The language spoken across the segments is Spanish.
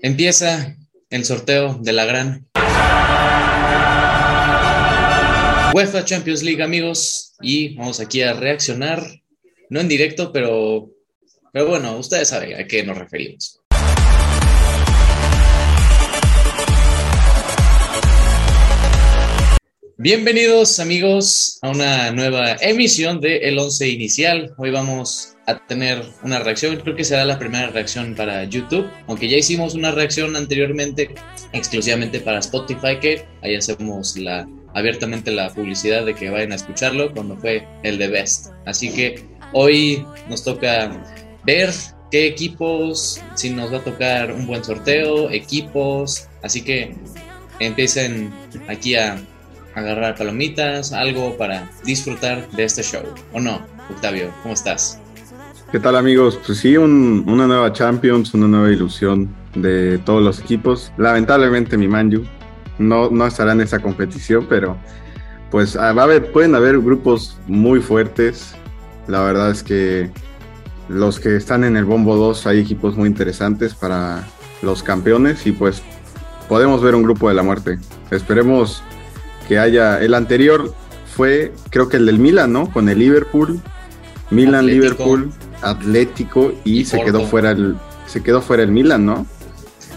Empieza el sorteo de la gran UEFA Champions League, amigos, y vamos aquí a reaccionar, no en directo, pero, pero bueno, ustedes saben a qué nos referimos. Bienvenidos amigos a una nueva emisión de El Once Inicial. Hoy vamos a tener una reacción, creo que será la primera reacción para YouTube, aunque ya hicimos una reacción anteriormente exclusivamente para Spotify, que ahí hacemos la, abiertamente la publicidad de que vayan a escucharlo cuando fue el de Best. Así que hoy nos toca ver qué equipos, si nos va a tocar un buen sorteo, equipos, así que empiecen aquí a agarrar palomitas, algo para disfrutar de este show. ¿O no, Octavio? ¿Cómo estás? ¿Qué tal amigos? Pues sí, una nueva Champions, una nueva ilusión de todos los equipos. Lamentablemente mi Manju no, no estará en esa competición, pero pues ah, va a haber, pueden haber grupos muy fuertes. La verdad es que los que están en el Bombo 2 hay equipos muy interesantes para los campeones y pues podemos ver un grupo de la muerte. Esperemos que haya. El anterior fue, creo que el del Milan, ¿no? Con el Liverpool. Milan, Liverpool, Atlético y, se quedó fuera el se quedó fuera el Milan, ¿no?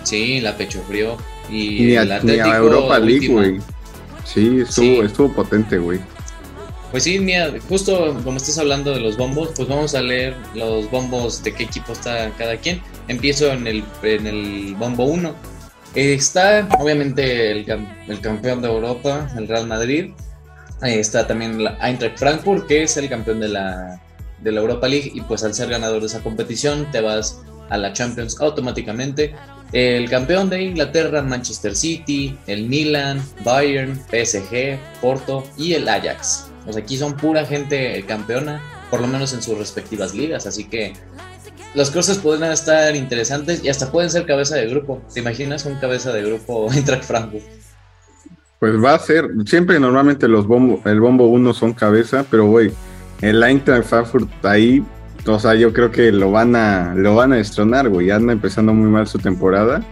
Sí, la pecho frío. Y ni, a, Europa League, güey. Sí, estuvo, estuvo potente, güey. Pues sí, mira, justo como estás hablando de los bombos, pues vamos a leer los bombos de qué equipo está cada quien. Empiezo en el, en el bombo 1 Está obviamente el, campeón de Europa, el Real Madrid. Ahí está también la Eintracht Frankfurt, que es el campeón de la, de la Europa League. Y pues al ser ganador de esa competición, te vas a la Champions automáticamente. El campeón de Inglaterra, Manchester City, el Milan, Bayern, PSG, Porto y el Ajax. Pues aquí son pura gente campeona, por lo menos en sus respectivas ligas. Así que las cosas pueden estar interesantes y hasta pueden ser cabeza de grupo. ¿Te imaginas un cabeza de grupo Eintracht Frankfurt? Pues va a ser, siempre normalmente los bombo, el bombo uno son cabeza, pero güey, el Eintracht Frankfurt ahí, o sea, yo creo que lo van a, lo van a destronar, güey, anda empezando muy mal su temporada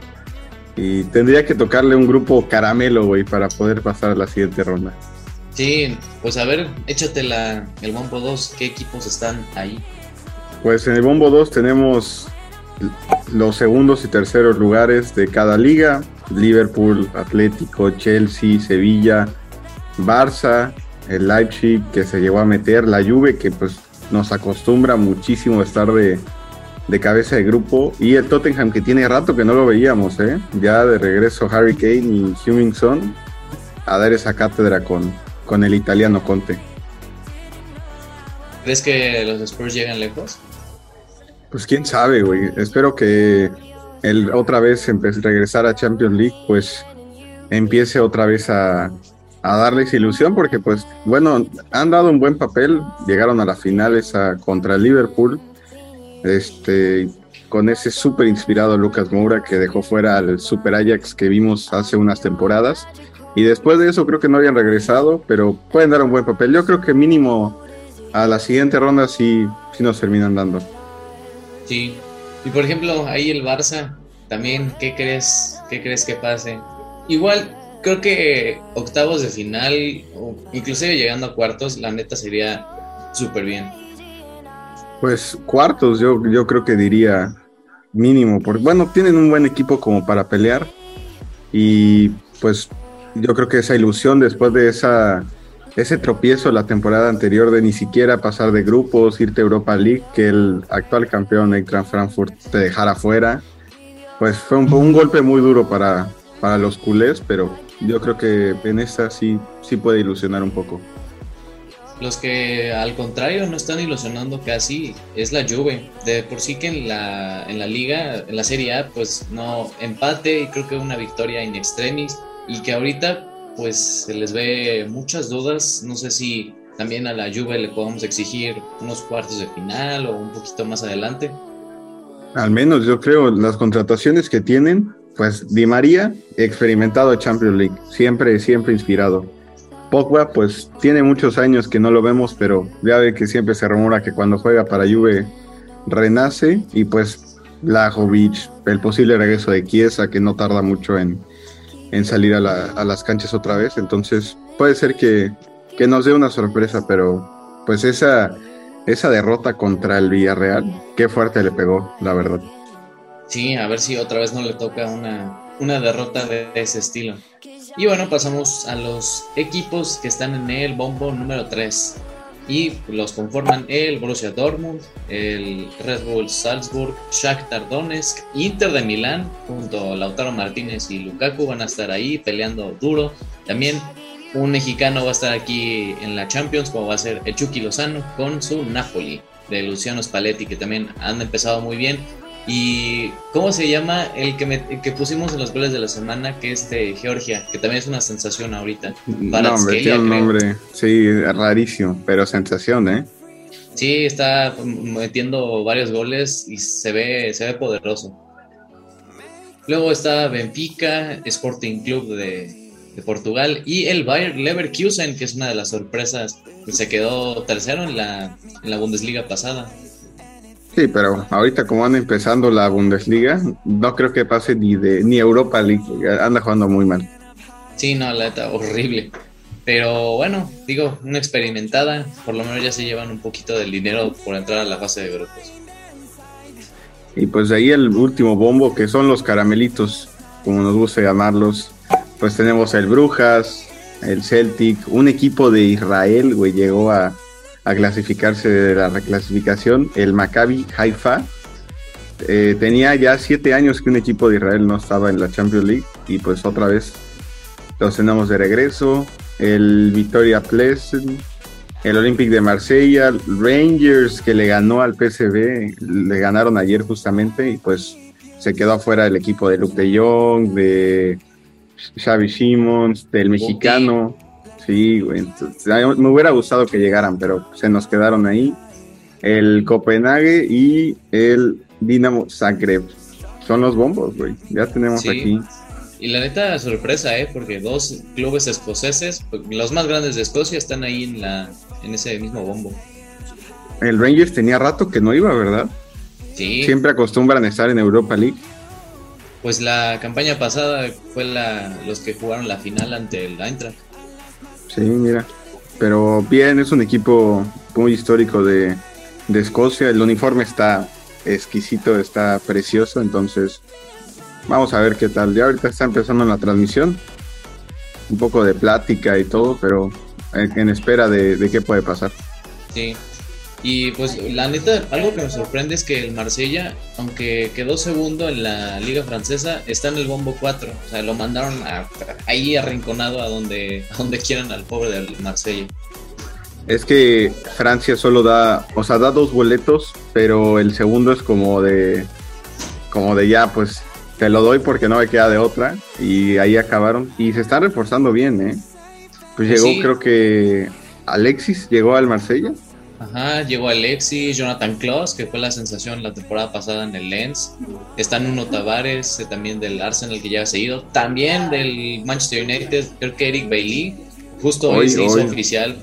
y tendría que tocarle un grupo caramelo, güey, para poder pasar a la siguiente ronda. Sí, pues a ver, échate la, el bombo 2, ¿qué equipos están ahí? Pues en el Bombo 2 tenemos los segundos y terceros lugares de cada liga. Liverpool, Atlético, Chelsea, Sevilla, Barça, el Leipzig que se llegó a meter, la Juve que pues nos acostumbra muchísimo a estar de, cabeza de grupo y el Tottenham que tiene rato que no lo veíamos, ¿eh? ya de regreso Harry Kane y Hummingson a dar esa cátedra con, con el italiano Conte. ¿Crees que los Spurs llegan lejos? Pues quién sabe, güey. Espero que él otra vez regresar a Champions League, pues empiece otra vez a, darles ilusión, porque pues bueno, han dado un buen papel, llegaron a las finales contra el Liverpool, este, con ese súper inspirado Lucas Moura que dejó fuera al Super Ajax que vimos hace unas temporadas. Y después de eso creo que no habían regresado, pero pueden dar un buen papel. Yo creo que mínimo a la siguiente ronda sí, sí nos terminan dando. Sí. Y por ejemplo, ahí el Barça, también, ¿qué crees, qué crees que pase? Igual, creo que octavos de final, o inclusive llegando a cuartos, la neta sería súper bien. Pues cuartos, yo, yo creo que diría mínimo, porque bueno, tienen un buen equipo como para pelear y pues yo creo que esa ilusión después de esa ese tropiezo la temporada anterior de ni siquiera pasar de grupos, irte a Europa League, que el actual campeón Eintracht Frankfurt te dejara fuera, pues fue un, golpe muy duro para, para los culés, pero yo creo que en esta sí, sí puede ilusionar un poco. Los que al contrario no están ilusionando casi es la Juve. De por sí que en la, en la liga, en la Serie A, pues no empate y creo que una victoria in extremis. Y que ahorita pues se les ve muchas dudas. No sé si también a la Juve le podemos exigir unos cuartos de final o un poquito más adelante. Al menos yo creo las contrataciones que tienen, pues Di María, experimentado Champions League, siempre, siempre inspirado. Pogba, pues tiene muchos años que no lo vemos, pero ya ve que siempre se rumora que cuando juega para Juve renace y pues Blajovic, el posible regreso de Chiesa, que no tarda mucho en, salir a, las canchas otra vez. Entonces, puede ser que, que, nos dé una sorpresa, pero pues esa, esa derrota contra el Villarreal, qué fuerte le pegó, la verdad. Sí, a ver si otra vez no le toca una, una derrota de ese estilo. Y bueno, pasamos a los equipos que están en el bombo número 3 y los conforman el Borussia Dortmund, el Red Bull Salzburg, Shakhtar Donetsk, Inter de Milán, junto a Lautaro Martínez y Lukaku van a estar ahí peleando duro. También un mexicano va a estar aquí en la Champions, como va a ser el Chucky Lozano con su Napoli de Luciano Spalletti, que también han empezado muy bien. Y ¿cómo se llama el que, que pusimos en los goles de la semana, que es de Georgia, que también es una sensación ahorita? no, hombre, tiene un nombre, sí, rarísimo, pero sensación, ¿eh? Sí, está metiendo varios goles y se ve, se ve poderoso. Luego está Benfica, Sporting Club de, de Portugal y el Bayer Leverkusen, que es una de las sorpresas se quedó tercero en la, en la Bundesliga pasada. Sí, pero ahorita como anda empezando la Bundesliga, no creo que pase ni de ni Europa League, anda jugando muy mal. Sí, no, la neta, horrible. Pero bueno, digo, una experimentada, por lo menos ya se llevan un poquito del dinero por entrar a la fase de grupos. Y pues de ahí el último bombo, que son los caramelitos, como nos gusta llamarlos. Pues tenemos el Brujas, el Celtic, un equipo de Israel, güey, llegó a, a clasificarse de la reclasificación, el Maccabi Haifa. Eh, tenía ya siete años que un equipo de Israel no estaba en la Champions League y pues otra vez los tenemos de regreso. El Victoria Pleasant, el Olympic de Marsella, Rangers que le ganó al PSV, le ganaron ayer justamente y pues se quedó afuera el equipo de Luke de Jong, de Xavi Simons, del mexicano. Sí, güey. me hubiera gustado que llegaran, pero se nos quedaron ahí. El Copenhague y el Dinamo Zagreb. Son los bombos, güey. Ya tenemos aquí. Y la neta, sorpresa, ¿eh? Porque dos clubes escoceses, pues, los más grandes de Escocia, están ahí en, la, en ese mismo bombo. El Rangers tenía rato que no iba, ¿verdad? Sí. Siempre acostumbran estar en Europa League. Pues la campaña pasada fue la, los que jugaron la final ante el Eintracht. Sí, mira. Pero bien, es un equipo muy histórico de, Escocia. El uniforme está exquisito, está precioso. Entonces, vamos a ver qué tal. Ya ahorita está empezando la transmisión. Un poco de plática y todo, pero en, espera de, de qué puede pasar. Sí, y pues la neta, algo que me sorprende es que el Marsella, aunque quedó segundo en la liga francesa, está en el bombo 4. O sea, lo mandaron ahí arrinconado a donde, a donde quieran al pobre del Marsella. Es que Francia solo da, o sea, da dos boletos, pero el segundo es como de, como de ya, pues te lo doy porque no me queda de otra. Y ahí acabaron. Y se están reforzando bien, ¿eh? Pues, pues llegó, creo que Alexis llegó al Marsella. Ajá, llegó Alexis, Jonathan Klaus, que fue la sensación la temporada pasada en el Lens. Está Nuno Tavares, eh, también del Arsenal que ya ha seguido. También del Manchester United, creo que Eric Bailey. Justo hoy, se hizo oficial.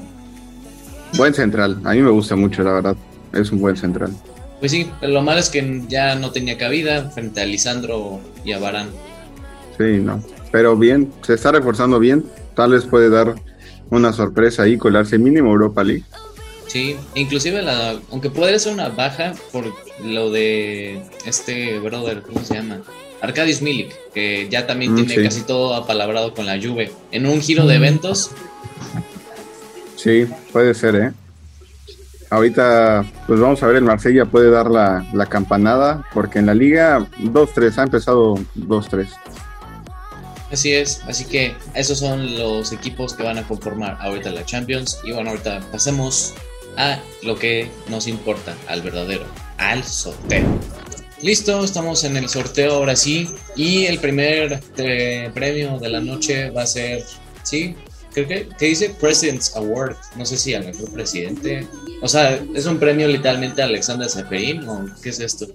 Buen central, a mí me gusta mucho, la verdad. Es un buen central. Pues sí, lo malo es que ya no tenía cabida frente a Lisandro y a Barán. Sí, no. Pero bien, se está reforzando bien. Tal vez puede dar una sorpresa ahí, colarse mínimo Europa League. Sí, inclusive la, aunque puede ser una baja por lo de este brother, ¿cómo se llama? Arkadiusz Milik, que ya también mm, tiene casi todo apalabrado con la Juve. En un giro de mm. eventos. Sí, puede ser, ¿eh? Ahorita, pues vamos a ver, el Marsella puede dar la, la campanada, porque en la liga 2-3, ha empezado 2-3. Así es, así que esos son los equipos que van a conformar ahorita la Champions. Y bueno, ahorita pasemos a lo que nos importa, al verdadero, al sorteo. Listo, estamos en el sorteo ahora sí. Y el primer eh, premio de la noche va a ser, sí, creo que, ¿qué dice? President's Award. No sé si al mejor presidente. O sea, ¿es un premio literalmente a Alexander Seferin o qué es esto?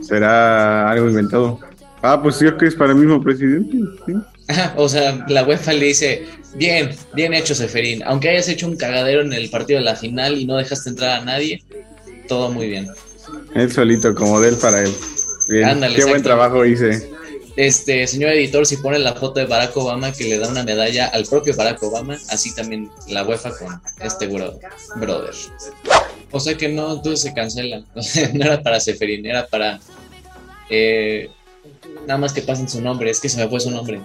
¿Será algo inventado? Ah, pues sí, que es para el mismo presidente. ¿sí? o sea, la UEFA le dice, bien, bien hecho Seferín, aunque hayas hecho un cagadero en el partido de la final y no dejaste entrar a nadie, todo muy bien. Él solito, como de él para él. Bien, qué buen trabajo hice. Este, señor editor, si pone la foto de Barack Obama que le da una medalla al propio Barack Obama, así también la UEFA con este bro, brother. O sea que no, entonces se cancela. no era para Seferin, era para. Eh, nada más que pasen su nombre, es que se me fue su nombre.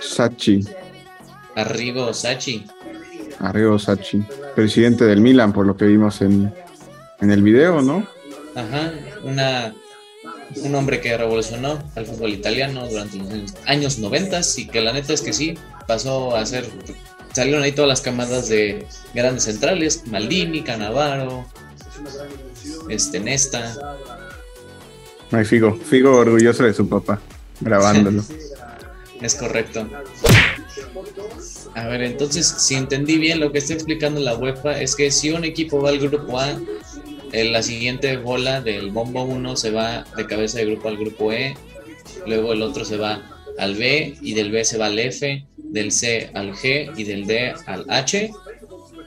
Sachi. Arrigo Sachi. Arrigo Sachi. Presidente del Milan, por lo que vimos en, en el video, ¿no? Ajá, una un hombre que revolucionó al fútbol italiano durante los años, 90 y que la neta es que sí, pasó a ser, salieron ahí todas las camadas de grandes centrales, Maldini, Canavaro, este Nesta. Ay, Figo, Figo orgulloso de su papá, grabándolo. es correcto. A ver, entonces, si entendí bien lo que está explicando la UEFA, es que si un equipo va al grupo A, en la siguiente bola del bombo 1 se va de cabeza de grupo al grupo E, luego el otro se va al B y del B se va al F, del C al G y del D al H.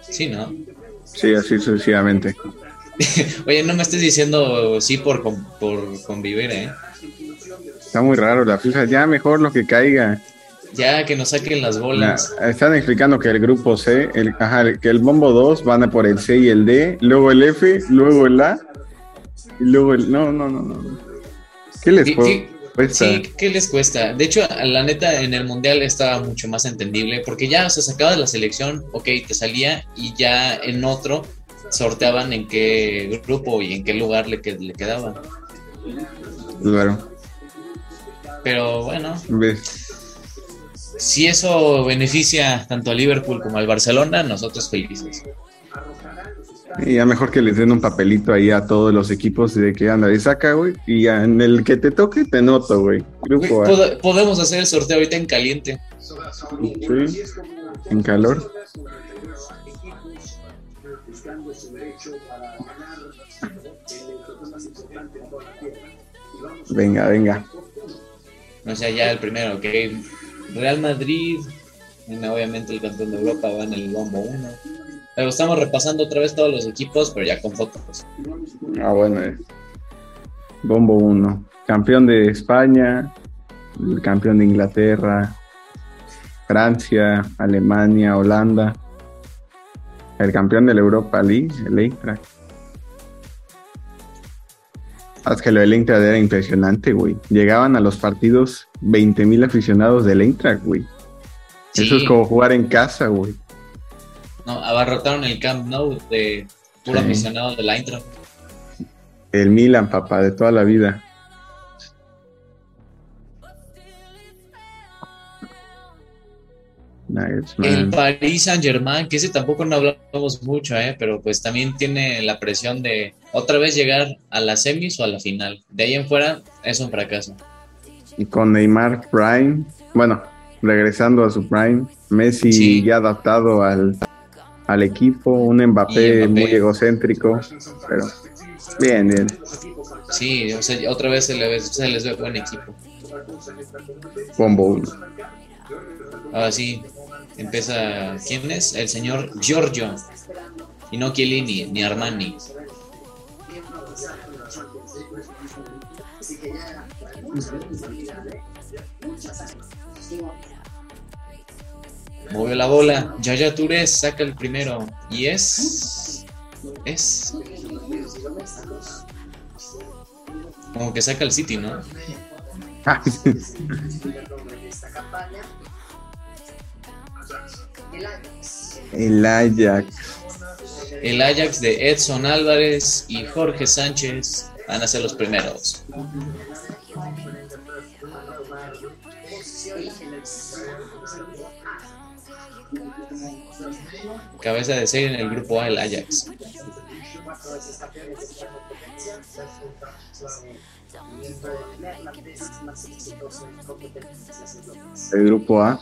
Sí, ¿no? Sí, así sucesivamente. Oye, no me estés diciendo sí por, por convivir, ¿eh? Está muy raro la FIFA, ya mejor lo que caiga. Ya, que nos saquen las bolas. están explicando que el grupo C, el, ajá, que el bombo 2 van a por el C y el D, luego el F, luego el A, y luego el... No, no, no, no. ¿Qué les cuesta? Sí, ¿qué les cuesta? De hecho, la neta, en el Mundial estaba mucho más entendible, porque ya, o sea, sacabas la selección, ok, te salía, y ya en otro sorteaban en qué grupo y en qué lugar le, le quedaba. Claro. Pero bueno. ¿Ves? Si eso beneficia tanto a Liverpool como al Barcelona, nosotros felices. Y ya mejor que les den un papelito ahí a todos los equipos de que anda y saca, güey. Y en el que te toque, te noto, güey. podemos hacer el sorteo ahorita en caliente. Sí, en calor. Venga, venga. O sea, ya el primero, que Real Madrid, obviamente el campeón de Europa va en el bombo 1. Pero estamos repasando otra vez todos los equipos, pero ya con fotos. Ah, bueno. Eh. Bombo 1. Campeón de España, el campeón de Inglaterra, Francia, Alemania, Holanda. El campeón de la Europa League, el Eintracht. Es que lo del Eintracht era impresionante, güey. Llegaban a los partidos 20.000 aficionados del Eintracht, güey. Eso es como jugar en casa, güey. No, abarrotaron el Camp Nou de puro aficionado del Eintracht. El Milan, papá, de toda la vida. el Paris Saint Germain, que ese tampoco no hablamos mucho, ¿eh? pero pues también tiene la presión de otra vez llegar a la semis o a la final. De ahí en fuera es un fracaso. Y con Neymar Prime, bueno, regresando a su Prime, Messi ya adaptado al, equipo, un Mbappé, muy egocéntrico, pero bien, bien. Sí, otra vez se, les ve buen equipo. Bombo Ahora sí, Empieza, ¿quién es? El señor Giorgio. Y no Chiellini, ni Armani. Movió la bola. Yaya Touré saca el primero. Y es. Es. Como que saca el City, ¿no? El Ajax. El Ajax de Edson Álvarez y Jorge Sánchez van a ser los primeros. Cabeza de serie en el grupo A, el Ajax. El grupo A.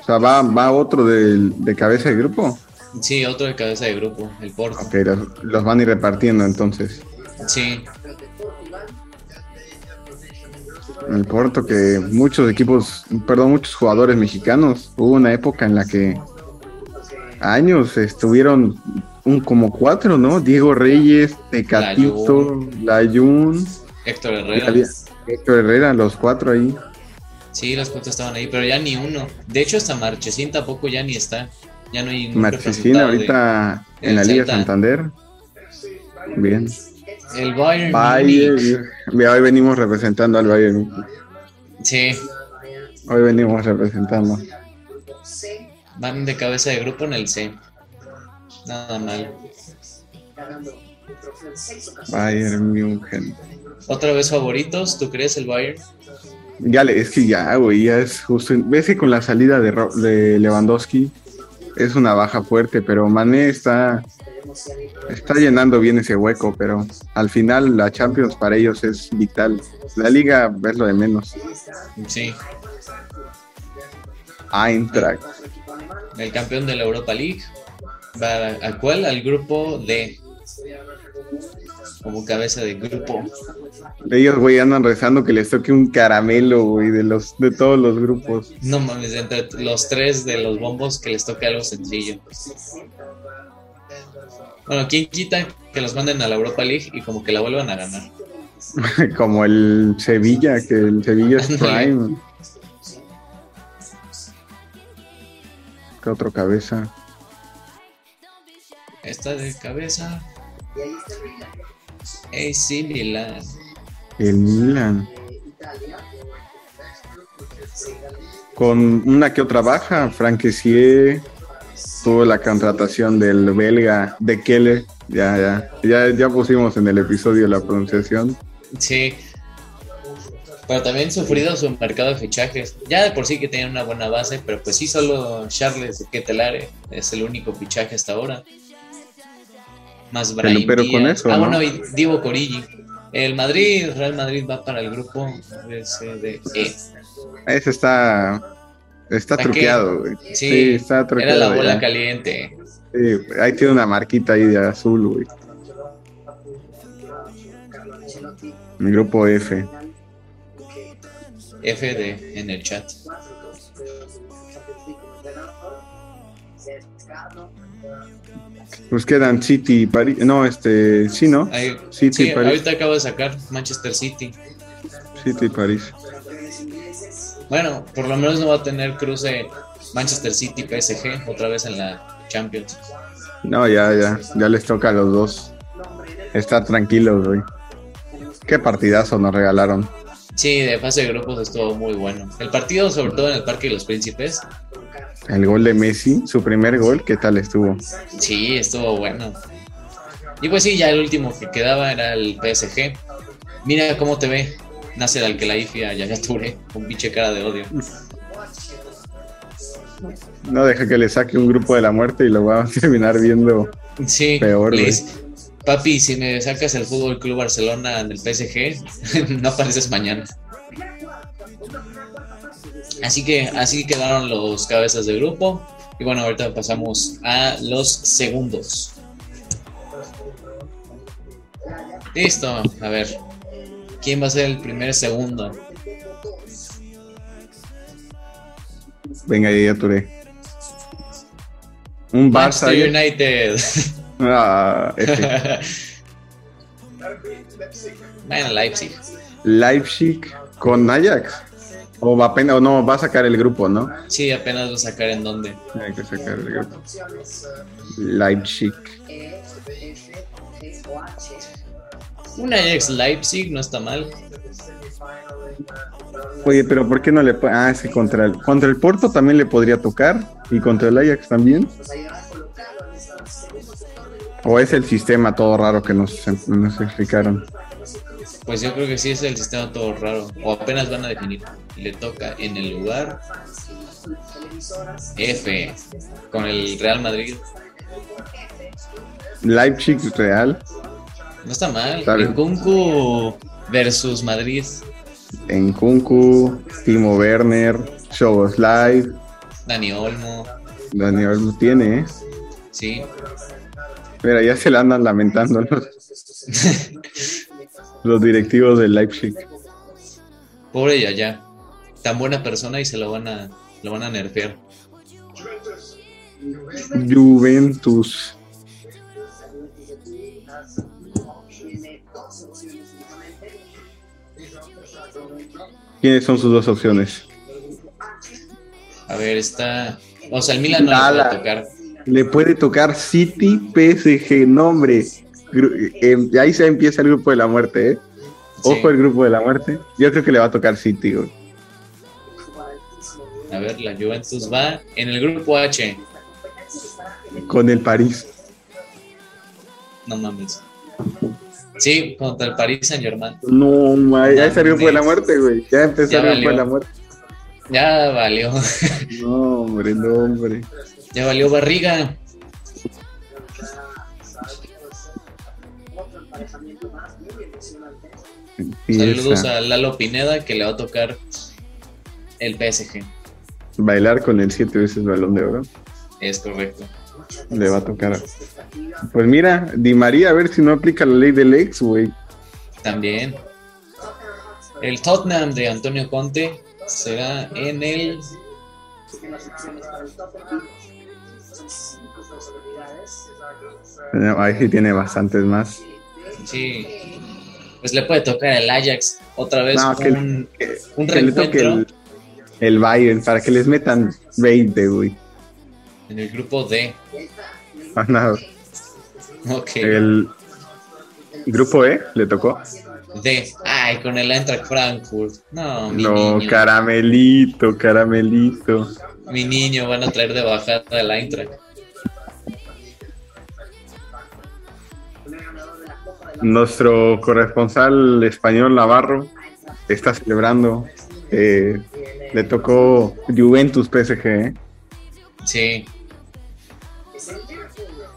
O sea, va, va otro de, cabeza de grupo. Sí, otro de cabeza de grupo, el Porto. Ok, los, van a ir repartiendo entonces. Sí. El Porto que muchos equipos, perdón, muchos jugadores mexicanos, hubo una época en la que años estuvieron un como cuatro, ¿no? Diego Reyes, Tecatito, Layun, Héctor Herrera. Héctor Herrera, los cuatro ahí. Sí, los cuatro estaban ahí, pero ya ni uno. De hecho, hasta Marchesín tampoco ya ni está. Ya no hay Marchesín ahorita en la Liga Santander. Bien. El Bayern. Bayern. Hoy venimos representando al Bayern. Sí. Hoy venimos representando. Van de cabeza de grupo en el C. Nada mal. Bayern München. ¿Otra vez favoritos? ¿Tú crees el Bayern? Ya, es que ya, güey, ya es justo. Ves que con la salida de, de Lewandowski es una baja fuerte, pero Mané está, está llenando bien ese hueco, pero al final la Champions para ellos es vital. La liga es lo de menos. Sí. Eintracht. El campeón de la Europa League. ¿Va ¿A cuál? Al grupo D. Como cabeza de grupo. Ellos, güey, andan rezando que les toque un caramelo, güey, de los de todos los grupos. No mames, entre los tres de los bombos que les toque algo sencillo. Bueno, ¿quién quita que los manden a la Europa League y como que la vuelvan a ganar? como el Sevilla, que el Sevilla es Prime. ¿Qué otro cabeza? Esta de cabeza. AC Milan. El Milan. Con una que otra baja, Franquecier tuvo la contratación del belga de Keller. Ya, ya, ya, ya pusimos en el episodio la pronunciación. Sí. Pero también sufrido su mercado de fichajes. Ya de por sí que tenían una buena base, pero pues sí, solo Charles Ketelare es el único fichaje hasta ahora. Más pero, pero con eso. Ah, bueno, y Divo Corigi. El Madrid, Real Madrid va para el grupo de E. Ese está. Está truqueado, güey. Sí, está truqueado. Era la bola caliente. Sí, ahí tiene una marquita ahí de azul, güey. El grupo F. F de en el chat. Pues quedan City y París. No, este, sí, ¿no? City sí, París. ahorita acabo de sacar Manchester City. City y París. Bueno, por lo menos no va a tener cruce Manchester City PSG otra vez en la Champions. No, ya, ya, ya les toca a los dos. Estar tranquilos, güey. Qué partidazo nos regalaron. Sí, de fase de grupos estuvo muy bueno. El partido, sobre todo en el Parque de los Príncipes, el gol de Messi, su primer gol, ¿qué tal estuvo? Sí, estuvo bueno. Y pues sí, ya el último que quedaba era el PSG. Mira cómo te ve Nasser Al-Khelaifi a Yaya Touré, con pinche cara de odio. No deja que le saque un grupo de la muerte y lo va a terminar viendo sí, peor. Papi, si me sacas el Fútbol Club Barcelona en el PSG, no apareces mañana. Así que así quedaron los cabezas de grupo. Y bueno, ahorita pasamos a los segundos. Listo, a ver. ¿Quién va a ser el primer segundo? Venga, ya Touré. Un Barça. United. Ah, bueno, Leipzig. Leipzig con Ajax. O va apenas, o no, va a sacar el grupo, ¿no? Sí, apenas va a sacar en dónde. Hay que sacar el grupo. Leipzig. Un Ajax Leipzig no está mal. Oye, pero ¿por qué no le Ah, sí, contra el, contra el Porto también le podría tocar. Y contra el Ajax también. ¿O es el sistema todo raro que nos, nos explicaron? Pues yo creo que sí es el sistema todo raro. O apenas van a definir. Le toca en el lugar F con el Real Madrid. Leipzig Real. No está mal. En Kunku versus Madrid. En Kunku, Timo Werner, Live. Dani Olmo. Dani Olmo tiene, ¿eh? Sí. Mira, ya se la andan lamentando los, los directivos de Leipzig. Pobre ya Tan buena persona y se lo van a, lo van a nerfear. Juventus. ¿Quiénes son sus dos opciones? A ver, está. O sea, el Milan no le puede tocar. Le puede tocar City, PSG, nombre. Eh, ahí se empieza el grupo de la muerte, ¿eh? Ojo el grupo de la muerte. Yo creo que le va a tocar City, güey. A ver, la Juventus va en el grupo H. Con el París. No mames. Sí, contra el París Saint Germain. No, ya es el grupo de la muerte, güey. Ya empezó el grupo de la muerte. Ya valió. No, hombre, no, hombre. Ya valió barriga. Saludos a Lalo Pineda que le va a tocar el PSG. Bailar con el siete veces balón de oro. Es correcto. Le va a tocar. Pues mira, Di María, a ver si no aplica la ley del ex, güey. También. El Tottenham de Antonio Conte será en el. Ahí sí tiene bastantes más. Sí. Pues le puede tocar el Ajax otra vez. un, un el, el Bayern para que les metan 20, güey. En el grupo D. Ah, nada. Ok. El grupo E le tocó. D. Ay, con el Eintracht Frankfurt. No, mi No, caramelito, caramelito. Mi niño, van a traer de bajada el Eintracht. Nuestro corresponsal español Navarro está celebrando. Eh, le tocó Juventus PSG. ¿eh? Sí.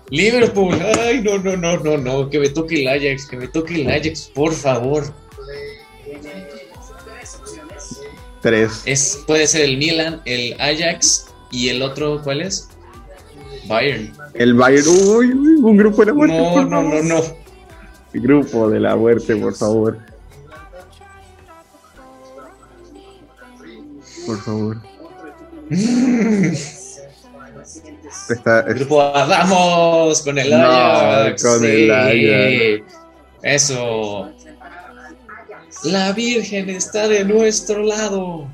Liverpool, ay, no, no, no, no, no, que me toque el Ajax, que me toque el Ajax, por favor. Tres. Es, puede ser el Milan, el Ajax y el otro, ¿cuál es? Bayern. El Bayern, uy, un grupo de la muerte. No, no, no, no. Grupo de la muerte, por favor. Por favor. Está, Grupo vamos con el Ajax. con el Ajax. Eso. La Virgen está de nuestro lado.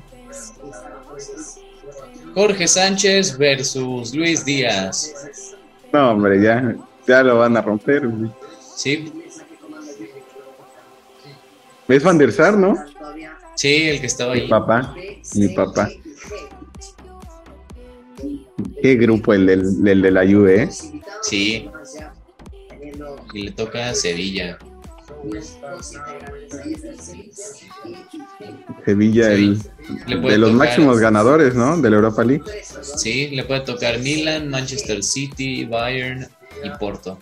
Jorge Sánchez versus Luis Díaz. No, hombre, ya, ya lo van a romper. Sí. Es Van der Sar, ¿no? Sí, el que estaba ahí. Mi papá, mi papá. ¿Qué grupo el del, de la Juve? Eh? Sí. Y le toca a Sevilla. Sevilla, el, de los máximos ganadores, ¿no? De la Europa League. Sí, le puede tocar Milan, Manchester City, Bayern y Porto.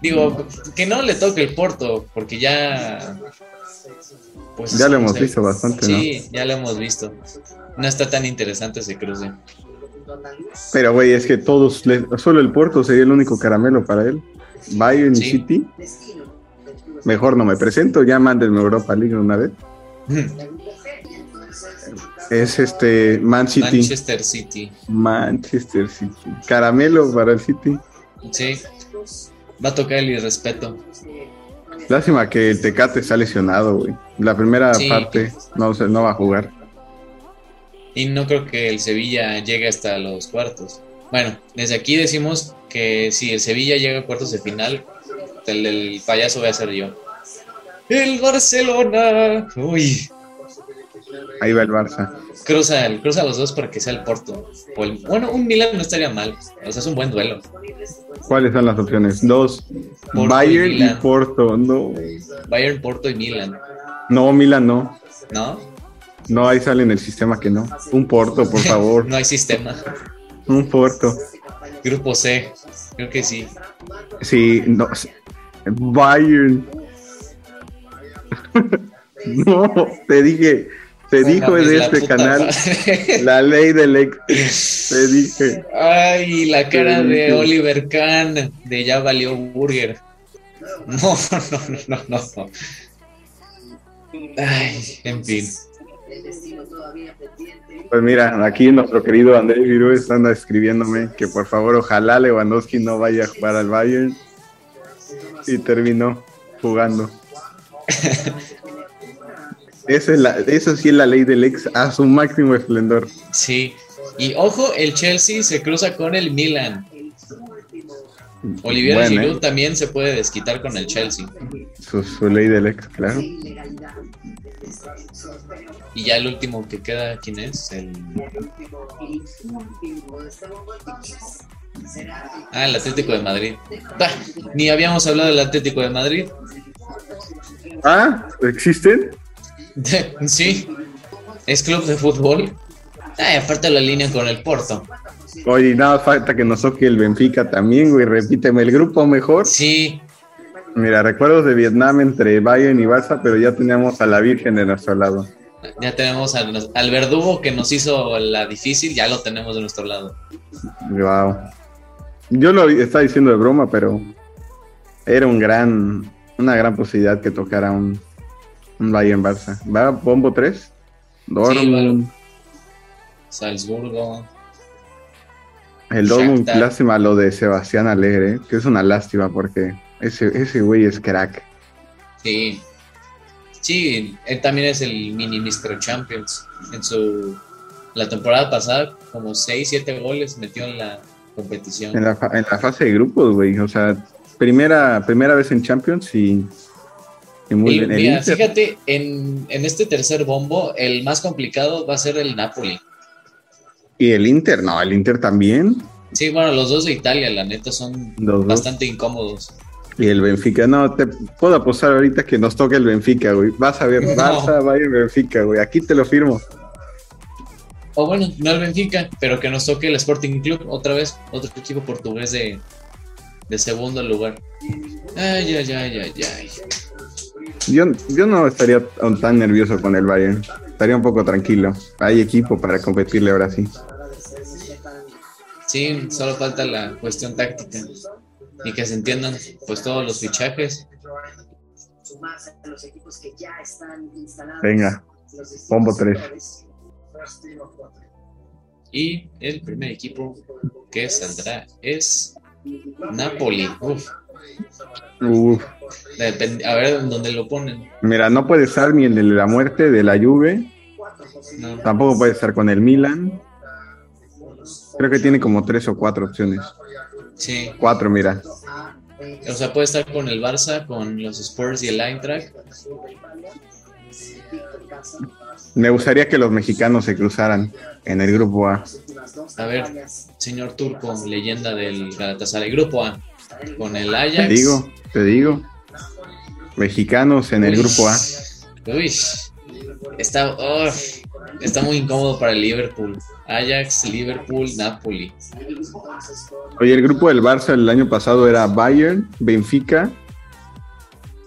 Digo, que no le toque el Porto, porque ya pues, ya lo hemos visto bastante, sí, ya lo hemos visto. No está tan interesante ese cruce. Pero, güey, es que todos, solo el puerto sería el único caramelo para él. Bayern City. Mejor no me presento, ya mándenme Europa League una vez. es este Man City. Manchester City. Manchester City. Caramelo para el City. Sí. Va a tocar el irrespeto. Lástima que el Tecate está lesionado, güey. La primera parte no, no va a jugar. Y no creo que el Sevilla llegue hasta los cuartos. Bueno, desde aquí decimos que si el Sevilla llega a cuartos de final, el, payaso va a ser yo. El Barcelona. Uy. Ahí va el Barça. Cruza, cruza los dos para que sea el Porto. bueno, un Milan no estaría mal. O sea, es un buen duelo. ¿Cuáles son las opciones? Dos. Bayern y, Porto. No. Bayern, Porto y Milan. No, Milan no. ¿No? No, ahí sale en el sistema que no. Un Porto, por favor. no hay sistema. Un Porto. Grupo C. Creo que sí. Sí, no. Bayern. no, te dije te dijo en este canal la ley del ex. Te dije. Ay, la cara de Oliver Kahn de ya valió Burger. No, no, no, no, no. Ay, en fin. Pues mira, aquí nuestro querido Andrés Virú anda escribiéndome que por favor ojalá Lewandowski no vaya a jugar al Bayern y terminó jugando. Esa es la, eso sí es la ley del ex a su máximo esplendor. Sí, y ojo, el Chelsea se cruza con el Milan. Olivier Giroud ¿eh? también se puede desquitar con el Chelsea. Su, ley del ex, claro. Y ya el último que queda, ¿quién es? El... Ah, el Atlético de Madrid. ni habíamos hablado del Atlético de Madrid. Ah, ¿existen? sí, es club de fútbol. Ah, aparte la línea con el Porto. Oye, nada falta que nos toque el Benfica también, güey. Repíteme el grupo mejor. Sí. Mira, recuerdos de Vietnam entre Bayern y Barça, pero ya teníamos a la Virgen de nuestro lado. Ya tenemos al, al verdugo que nos hizo la difícil, ya lo tenemos de nuestro lado. Wow. Yo lo estaba diciendo de broma, pero era un gran, una gran posibilidad que tocara un, un Bayern Barça. ¿Va Bombo 3? Dortmund. Salzburgo. El Dortmund, lástima lo de Sebastián Alegre, que es una lástima porque ese, ese güey es crack. Sí. Sí, él también es el mini Mr. Champions. En su la temporada pasada, como 6, 7 goles metió en la competición. En la, en la fase de grupos, güey. O sea, primera, primera vez en Champions y, muy bien. fíjate, en, en este tercer bombo, el más complicado va a ser el Napoli. ¿Y el Inter? No, el Inter también. Sí, bueno, los dos de Italia, la neta, son bastante incómodos. Y el Benfica, no, te puedo apostar ahorita que nos toque el Benfica, güey. Vas a ver, vas a ir Benfica, güey. Aquí te lo firmo. O bueno, no el Benfica, pero que nos toque el Sporting Club otra vez, otro equipo portugués de, de segundo lugar. Ay, ay, ay, ay, ay. Yo, yo no estaría tan nervioso con el Bayern estaría un poco tranquilo. Hay equipo para competirle ahora sí. Sí, solo falta la cuestión táctica y que se entiendan pues todos los fichajes. Venga, pombo 3. Y el primer equipo que saldrá es Napoli. Uf. Uf. a ver dónde lo ponen. Mira, no puede estar ni el de la muerte de la Juve. Tampoco puede estar con el Milan. Creo que tiene como tres o cuatro opciones. Sí. Cuatro, mira. O sea, puede estar con el Barça, con los Spurs y el Eintracht. Me gustaría que los mexicanos se cruzaran en el grupo A. A ver, señor Turco, leyenda del Galatasaray, grupo A, con el Ajax. Te digo, te digo. Mexicanos en el grupo A. Uy, está, está muy incómodo para el Liverpool. Ajax, Liverpool, Napoli. Oye, el grupo del Barça el año pasado era Bayern, Benfica.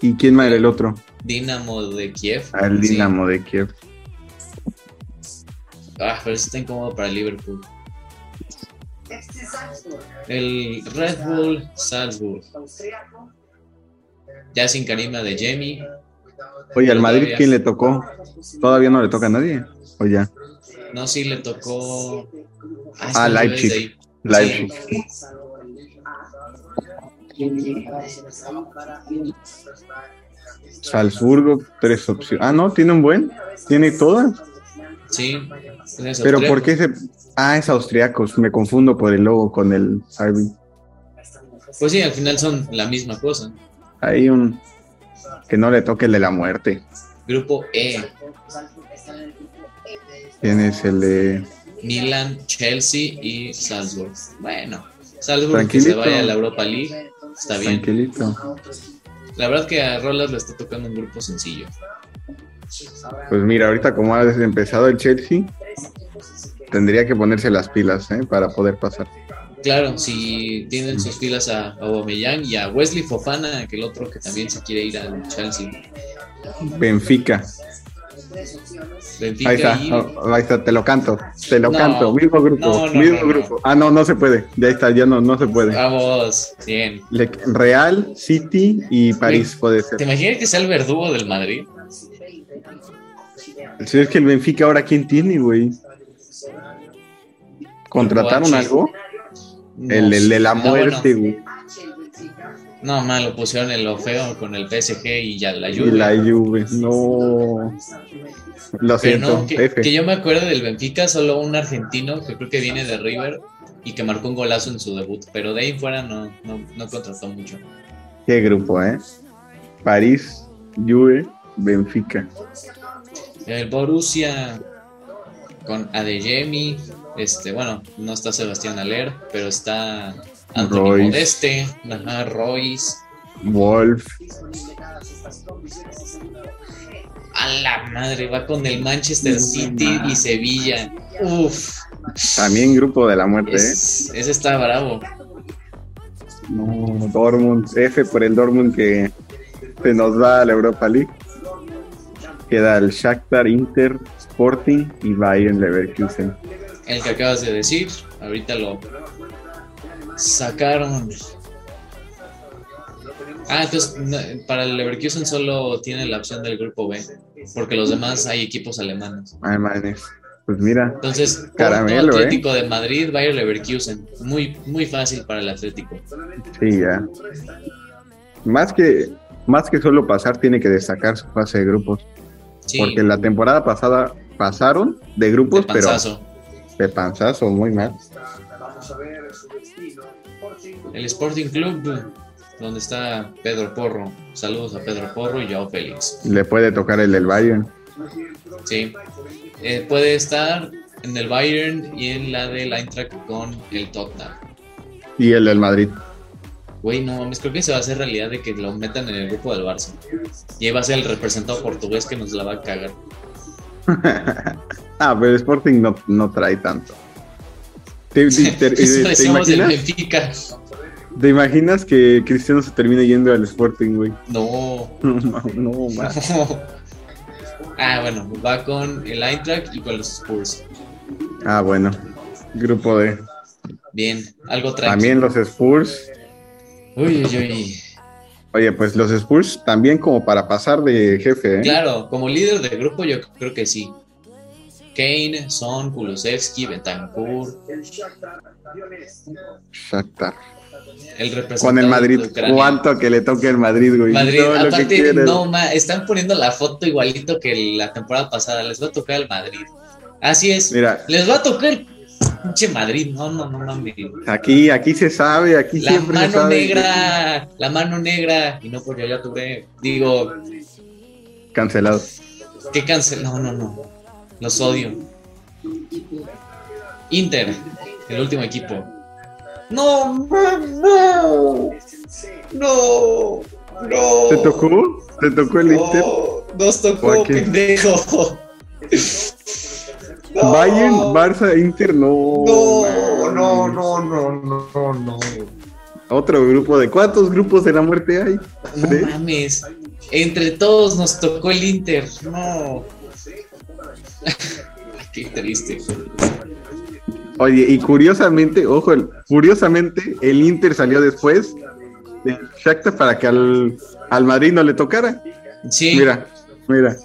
¿Y quién más era el otro? Dinamo de Kiev. Ah, el Dinamo de Kiev. Ah, pero eso está incómodo para el Liverpool. El Red Bull Salzburg. Ya sin Karima de Jamie. Oye, al Madrid, ¿quién le tocó? Todavía no le toca a nadie. ¿O ya? No, sí le tocó. Ah, ah Leipzig. Leipzig. Salzburgo, tres opciones. Ah, no, tiene un buen. Tiene todas. Sí. Pero ¿por qué se.? Ah, es austriacos. Me confundo por el logo con el Harvey. Pues sí, al final son la misma cosa. Hay un. Que no le toque el de la muerte. Grupo E. ¿Quién es el de.? Milan, Chelsea y Salzburg. Bueno, Salzburg que se vaya a la Europa League. Está bien. Tranquilito. La verdad que a Rolas le está tocando un grupo sencillo. Pues mira, ahorita como ha empezado el Chelsea, tendría que ponerse las pilas ¿eh? para poder pasar. Claro, si tienen sus pilas a Aubameyang y a Wesley Fofana, que el otro que también se quiere ir al Chelsea. Benfica. Benfica ahí está, oh, ahí está, te lo canto, te lo canto, mismo grupo, mismo grupo. Ah, no, no se puede, ya está, ya no, no se puede. Vamos, bien. Real, City y París puede ser. ¿Te imaginas que sea el verdugo del Madrid? Sí, es que el Benfica ahora quién tiene, güey. ¿Contrataron algo? El, de la muerte, güey. No, mal, lo pusieron en lo feo con el PSG y ya la Juve. Y la Juve, no. Lo siento, que, yo me acuerdo del Benfica, solo un argentino que creo que viene de River y que marcó un golazo en su debut, pero de ahí fuera no, no, no contrató mucho. Qué grupo, ¿eh? París, Juve, Benfica. El Borussia con Adeyemi, este, bueno, no está Sebastián Aller, pero está Anthony Modeste, ajá, Royce, Wolf. A la madre, va con el Manchester City y Sevilla. Uf. También grupo de la muerte, ¿eh? Ese está bravo. No, Dortmund, F por el Dortmund que se nos da a la Europa League. Queda el Shakhtar, Inter, Sporting y Bayern Leverkusen. El que acabas de decir, ahorita lo sacaron. Ah, entonces para el Leverkusen solo tiene la opción del grupo B, porque los demás hay equipos alemanes. Ay, madre. Pues mira, entonces Caramelo, ¿eh? Atlético de Madrid, Bayern Leverkusen, muy muy fácil para el Atlético. Sí, ya. Más que más que solo pasar tiene que destacar su fase de grupos. Porque la temporada pasada pasaron de grupos, pero de panzazo, muy mal. El Sporting Club, donde está Pedro Porro. Saludos a Pedro Porro y Joao Félix. Le puede tocar el del Bayern. Sí. Eh, puede estar en el Bayern y en la del Eintracht con el Tottenham. Y el del Madrid. Güey, no mames, creo que se va a hacer realidad de que lo metan en el grupo del Barça. Y ahí va a ser el representado portugués que nos la va a cagar. ah, pero Sporting no, no trae tanto. ¿Te, imaginas? ¿Te imaginas que Cristiano se termine yendo al Sporting, güey? No. No, no, Ah, bueno, va con el Eintracht y con los Spurs. Ah, bueno. Grupo D. Bien, algo trae. También los Spurs. Uy, uy, uy. Oye, pues los Spurs también como para pasar de jefe, ¿eh? Claro, como líder del grupo yo creo que sí. Kane, Son, Kulusevski, Betancourt. Shakhtar. El Con el Madrid. ¿Cuánto que le toque el Madrid, güey? Madrid, aparte, no, ma, están poniendo la foto igualito que la temporada pasada. Les va a tocar el Madrid. Así es. Mira. Les va a tocar el pinche Madrid. No, no, no mames. Aquí, aquí se sabe, aquí la siempre mano negra, la mano negra. Y no porque ya tuve, digo. Cancelado. ¿Qué cancelado? No, no, no. Los odio. Inter, el último equipo. No, no, no, no. ¿Te tocó? ¿Te tocó el Inter? Nos tocó, pendejo. Bayern, Barça, Inter, no. No, no, no, no, no, no. Otro grupo de cuántos grupos de la muerte hay? No mames. Entre todos nos tocó el Inter. No. Qué triste. Oye, y curiosamente, ojo, curiosamente, el Inter salió después de Shakhtar para que al, al Madrid no le tocara. Sí. Mira, mira.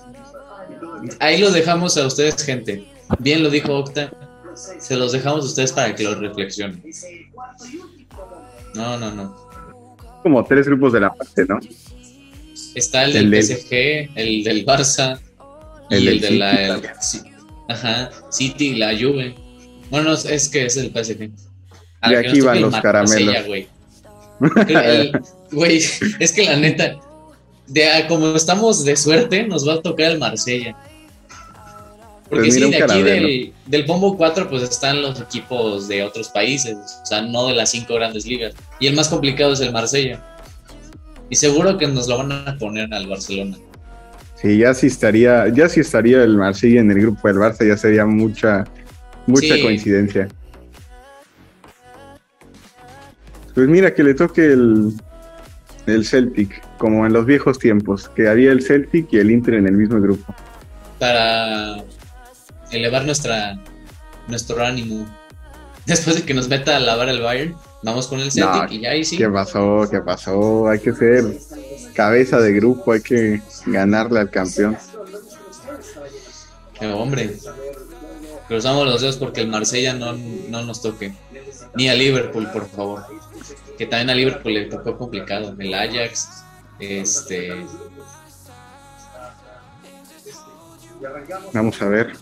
Ahí lo dejamos a ustedes, gente. Bien lo dijo Octa. Se los dejamos a ustedes para que lo reflexionen. No, no, no. Como tres grupos de la parte, ¿no? Está el del PSG, el del Barça, y el, de la. ajá, City y la Juve. Bueno, es que es el PSG. y aquí van los caramelos. Güey, es que la neta, de, como estamos de suerte, nos va a tocar el Marsella. Porque pues sí, de aquí del, del, Bombo 4, pues están los equipos de otros países, o sea, no de las cinco grandes ligas. Y el más complicado es el Marsella. Y seguro que nos lo van a poner al Barcelona. Sí, ya sí estaría, ya sí estaría el Marsella en el grupo del Barça, ya sería mucha, mucha coincidencia. Pues mira, que le toque el, el Celtic, como en los viejos tiempos, que había el Celtic y el Inter en el mismo grupo. Para elevar nuestra nuestro ánimo. Después de que nos meta a lavar el Bayern, vamos con el Celtic y ya ahí sí. ¿Qué pasó? ¿Qué pasó? Hay que ser cabeza de grupo, hay que ganarle al campeón. hombre, cruzamos los dedos porque el Marsella no, no nos toque. Ni a Liverpool, por favor. Que también a Liverpool le tocó complicado. El Ajax, este. Vamos a ver.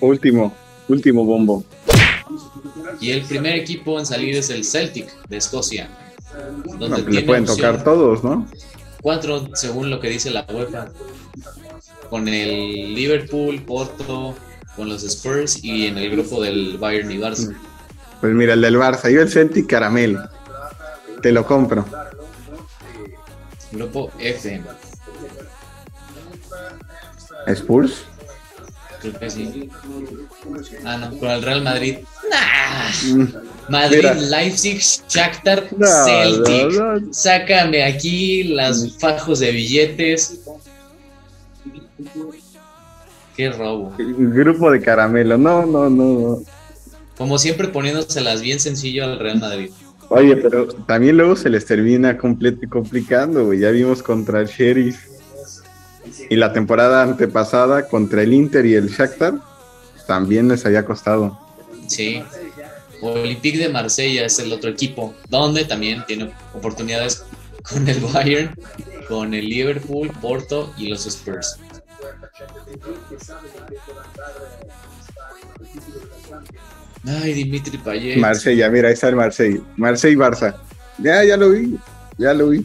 Último, último bombo. Y el primer equipo en salir es el Celtic de Escocia. Donde pues le pueden tocar todos, ¿no? Cuatro, según lo que dice la UEFA. Con el Liverpool, Porto, con los Spurs y en el grupo del Bayern y Barça. Pues mira, el del Barça, yo el Celtic Caramel. Te lo compro. Grupo F. ¿Spurs? Creo que sí. Ah, no, con el Real Madrid. Mm. Madrid, Leipzig, Shakhtar, Celtic. Sácame aquí las fajos de billetes. Qué robo. Grupo de caramelo. No, no, no. Como siempre poniéndoselas bien sencillo al Real Madrid. Oye, pero también luego se les termina complicando, Ya vimos contra el Sheriff y la temporada antepasada contra el Inter y el Shakhtar también les había costado. Sí. Olympique de Marsella es el otro equipo, donde también tiene oportunidades con el Bayern, con el Liverpool, Porto y los Spurs. Ay, Dimitri Payet. Marsella, mira, ahí está el Marsella. Marsella y Barça. Ya, ya lo vi. Ya lo vi.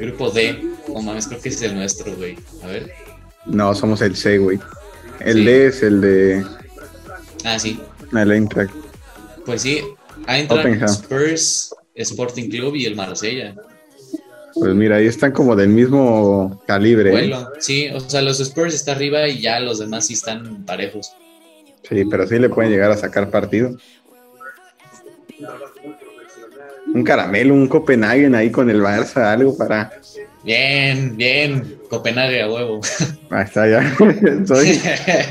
Grupo D. No mames, creo que es el nuestro, güey. A ver. No, somos el C, güey. El D es el de. Ah, sí. El Eintracht. Pues sí, Eintracht, Spurs, Sporting Club y el Marsella. Pues mira, ahí están como del mismo calibre. Bueno, ¿eh? sí, o sea, los Spurs están arriba y ya los demás sí están parejos. Sí, pero sí le pueden llegar a sacar partido. Un caramelo, un Copenhagen ahí con el Barça, algo para. Bien, bien, Copenhague a huevo. Ahí está, ya. soy,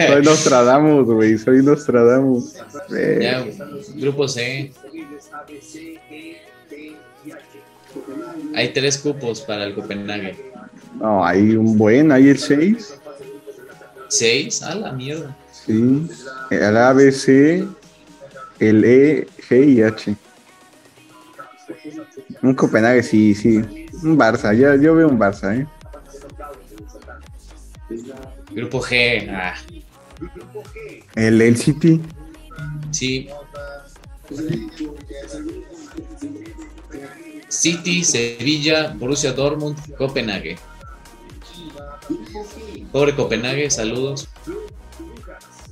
soy Nostradamus, güey, soy Nostradamus. Ya, grupo C. Hay tres cupos para el Copenhague. No, hay un buen, hay el 6. ¿Seis? A la mierda. Sí, el ABC, el E, G y H. Un Copenhague, sí, sí. Un Barça, ya, yo veo un Barça, ¿eh? Grupo G. Ah. El, el City. Sí. City, Sevilla, Borussia Dortmund, Copenhague. Pobre Copenhague, saludos.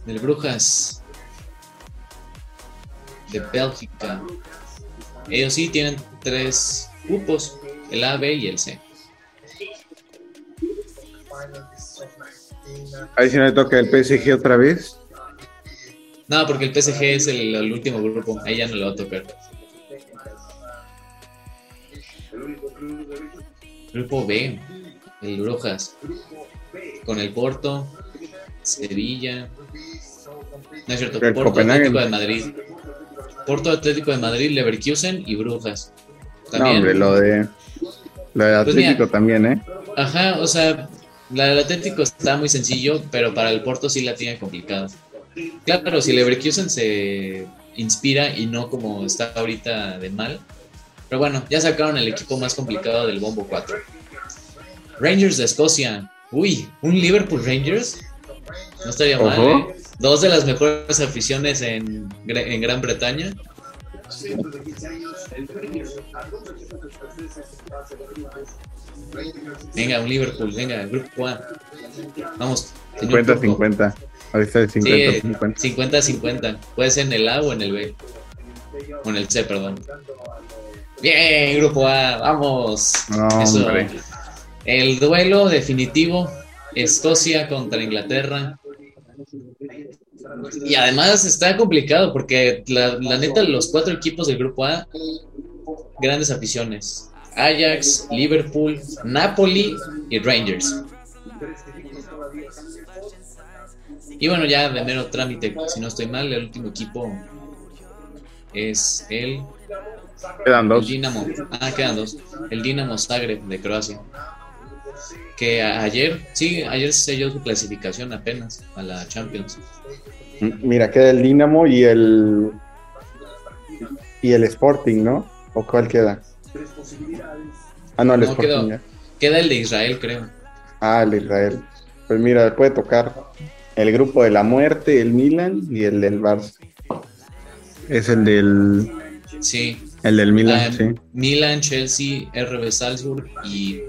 Del Brujas. De Bélgica. Ellos sí tienen tres cupos, el A, B y el C. Ahí si no le toca el PSG otra vez. No, porque el PSG es el, último grupo, ahí ya no le va a tocar. Grupo B, el Brujas, con el Porto, Sevilla, no es cierto, Porto Atlético de Madrid. Porto Atlético de Madrid, Leverkusen y Brujas. También. No, hombre, lo de, lo de pues Atlético también, ¿eh? Ajá, o sea, la del Atlético está muy sencillo, pero para el Porto sí la tiene complicada. Claro, si Leverkusen se inspira y no como está ahorita de mal. Pero bueno, ya sacaron el equipo más complicado del Bombo 4. Rangers de Escocia. Uy, un Liverpool Rangers. No estaría mal, ¿eh? Dos de las mejores aficiones en, en Gran Bretaña. Venga, un Liverpool, venga, grupo A. Vamos. 50-50. Ahorita es 50-50. 50-50. Puede ser en el A o en el B. O en el C, perdón. Bien, grupo A, vamos. Eso. El duelo definitivo. Escocia contra Inglaterra. Y además está complicado porque la, la neta, los cuatro equipos del grupo A, grandes aficiones. Ajax, Liverpool, Napoli y Rangers. Y bueno, ya de mero trámite, si no estoy mal, el último equipo es el. Quedan dos. Dinamo. Ah, quedan dos. El Dinamo Zagreb de Croacia. que ayer, sí, ayer se selló su clasificación apenas a la Champions. Mira, queda el Dinamo y el y el Sporting, ¿no? ¿O cuál queda? Ah, no, el Sporting. queda el de Israel, creo. Ah, el de Israel. Pues mira, puede tocar el grupo de la muerte, el Milan y el del Barça. Es el del. Sí. El del Milan, ah, sí. Milan, Chelsea, RB Salzburg y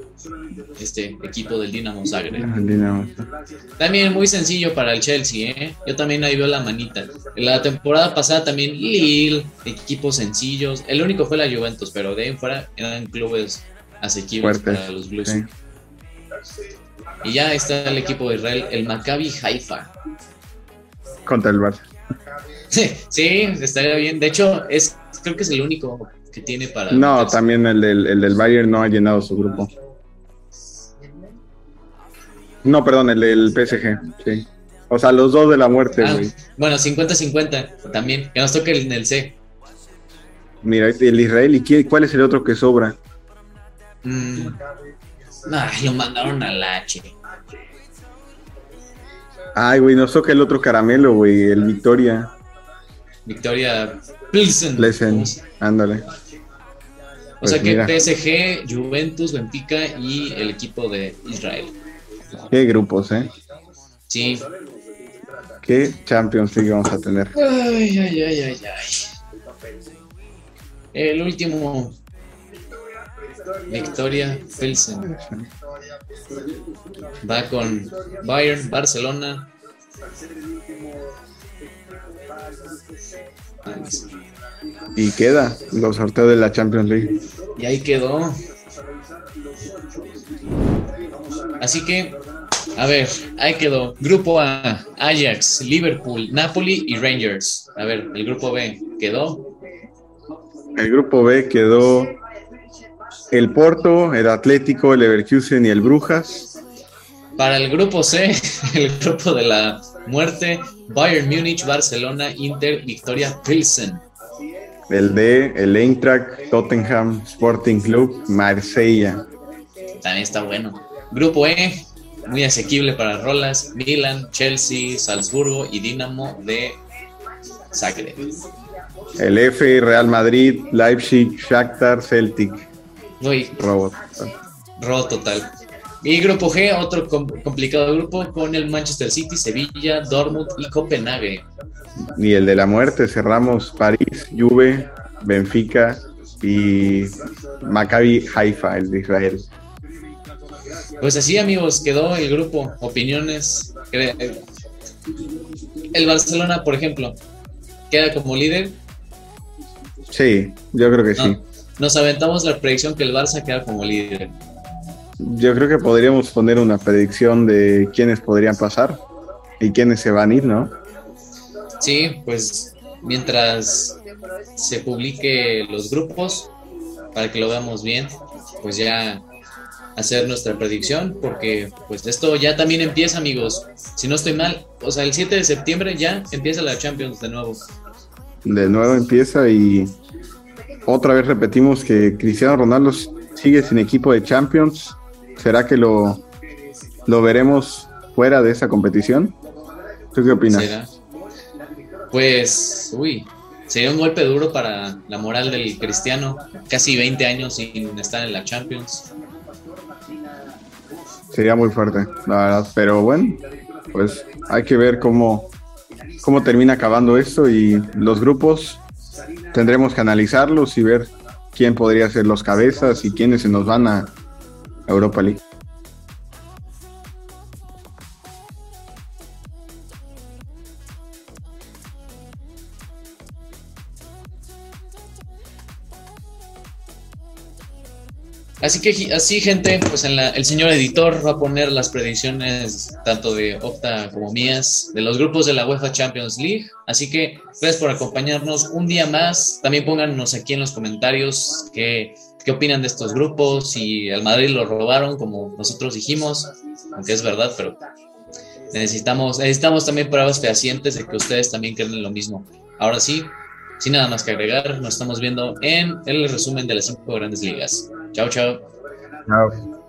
este equipo del Dinamo Zagreb. También muy sencillo para el Chelsea, ¿eh? Yo también ahí veo la manita. La temporada pasada también Lille, equipos sencillos. El único fue la Juventus, pero de ahí en fuera eran clubes asequibles para los Blues. Y ya está el equipo de Israel, el Maccabi Haifa. Contra el Barça. sí, estaría bien. De hecho, es creo que es el único que tiene para. No, también el del, el del Bayern no ha llenado su grupo. No, perdón, el del PSG, sí. O sea, los dos de la muerte, ah, güey. bueno, 50-50 también, que nos toque en el C. Mira, el Israel, ¿y cuál es el otro que sobra? Mm. lo mandaron al H. Ay, güey, nos toca el otro caramelo, güey, el Victoria. Victoria Pilsen. Pilsen, ándale. O sea pues que PSG, Juventus, Benfica y el equipo de Israel. Qué grupos, ¿eh? Sí. Qué Champions League vamos a tener. Ay, ay, ay, ay, ay. El último. Victoria Pilsen. Va con Bayern, Barcelona. Y queda los sorteos de la Champions League. Y ahí quedó. Así que, a ver, ahí quedó. Grupo A, Ajax, Liverpool, Napoli y Rangers. A ver, el grupo B quedó. El grupo B quedó el Porto, el Atlético, el Leverkusen y el Brujas. Para el grupo C, el grupo de la muerte, Bayern Múnich, Barcelona, Inter, Victoria, Pilsen. El D, el Eintracht, Tottenham, Sporting Club, Marsella. También está bueno. Grupo E, muy asequible para Rolas, Milan, Chelsea, Salzburgo y Dinamo de Zagreb. El F, Real Madrid, Leipzig, Shakhtar, Celtic. Uy, Robot. Robot total. Y grupo G, otro complicado grupo con el Manchester City, Sevilla, Dortmund y Copenhague. Y el de la muerte, cerramos París, Juve, Benfica y Maccabi Haifa, el de Israel. Pues así, amigos, quedó el grupo. Opiniones. El Barcelona, por ejemplo, queda como líder. Sí, yo creo que sí. Nos aventamos la predicción que el Barça queda como líder. Yo creo que podríamos poner una predicción de quiénes podrían pasar y quiénes se van a ir, ¿no? Sí, pues mientras se publique los grupos, para que lo veamos bien, pues ya hacer nuestra predicción, porque pues esto ya también empieza, amigos. Si no estoy mal, o sea, el 7 de septiembre ya empieza la Champions de nuevo. De nuevo empieza y otra vez repetimos que Cristiano Ronaldo sigue sin equipo de Champions. ¿Será que lo, lo veremos fuera de esa competición? ¿Tú qué opinas? Pues, uy, sería un golpe duro para la moral del Cristiano. Casi 20 años sin estar en la Champions. Sería muy fuerte, la verdad. Pero bueno, pues hay que ver cómo, cómo termina acabando esto y los grupos tendremos que analizarlos y ver quién podría ser los cabezas y quiénes se nos van a Europa League. Así que así gente, pues el señor editor va a poner las predicciones tanto de Opta como mías de los grupos de la UEFA Champions League. Así que gracias por acompañarnos un día más. También pónganos aquí en los comentarios qué, qué opinan de estos grupos, si al Madrid lo robaron como nosotros dijimos, aunque es verdad, pero necesitamos, necesitamos también pruebas fehacientes de que ustedes también creen lo mismo. Ahora sí, sin nada más que agregar, nos estamos viendo en el resumen de las cinco grandes ligas. Chao, chao. Chao.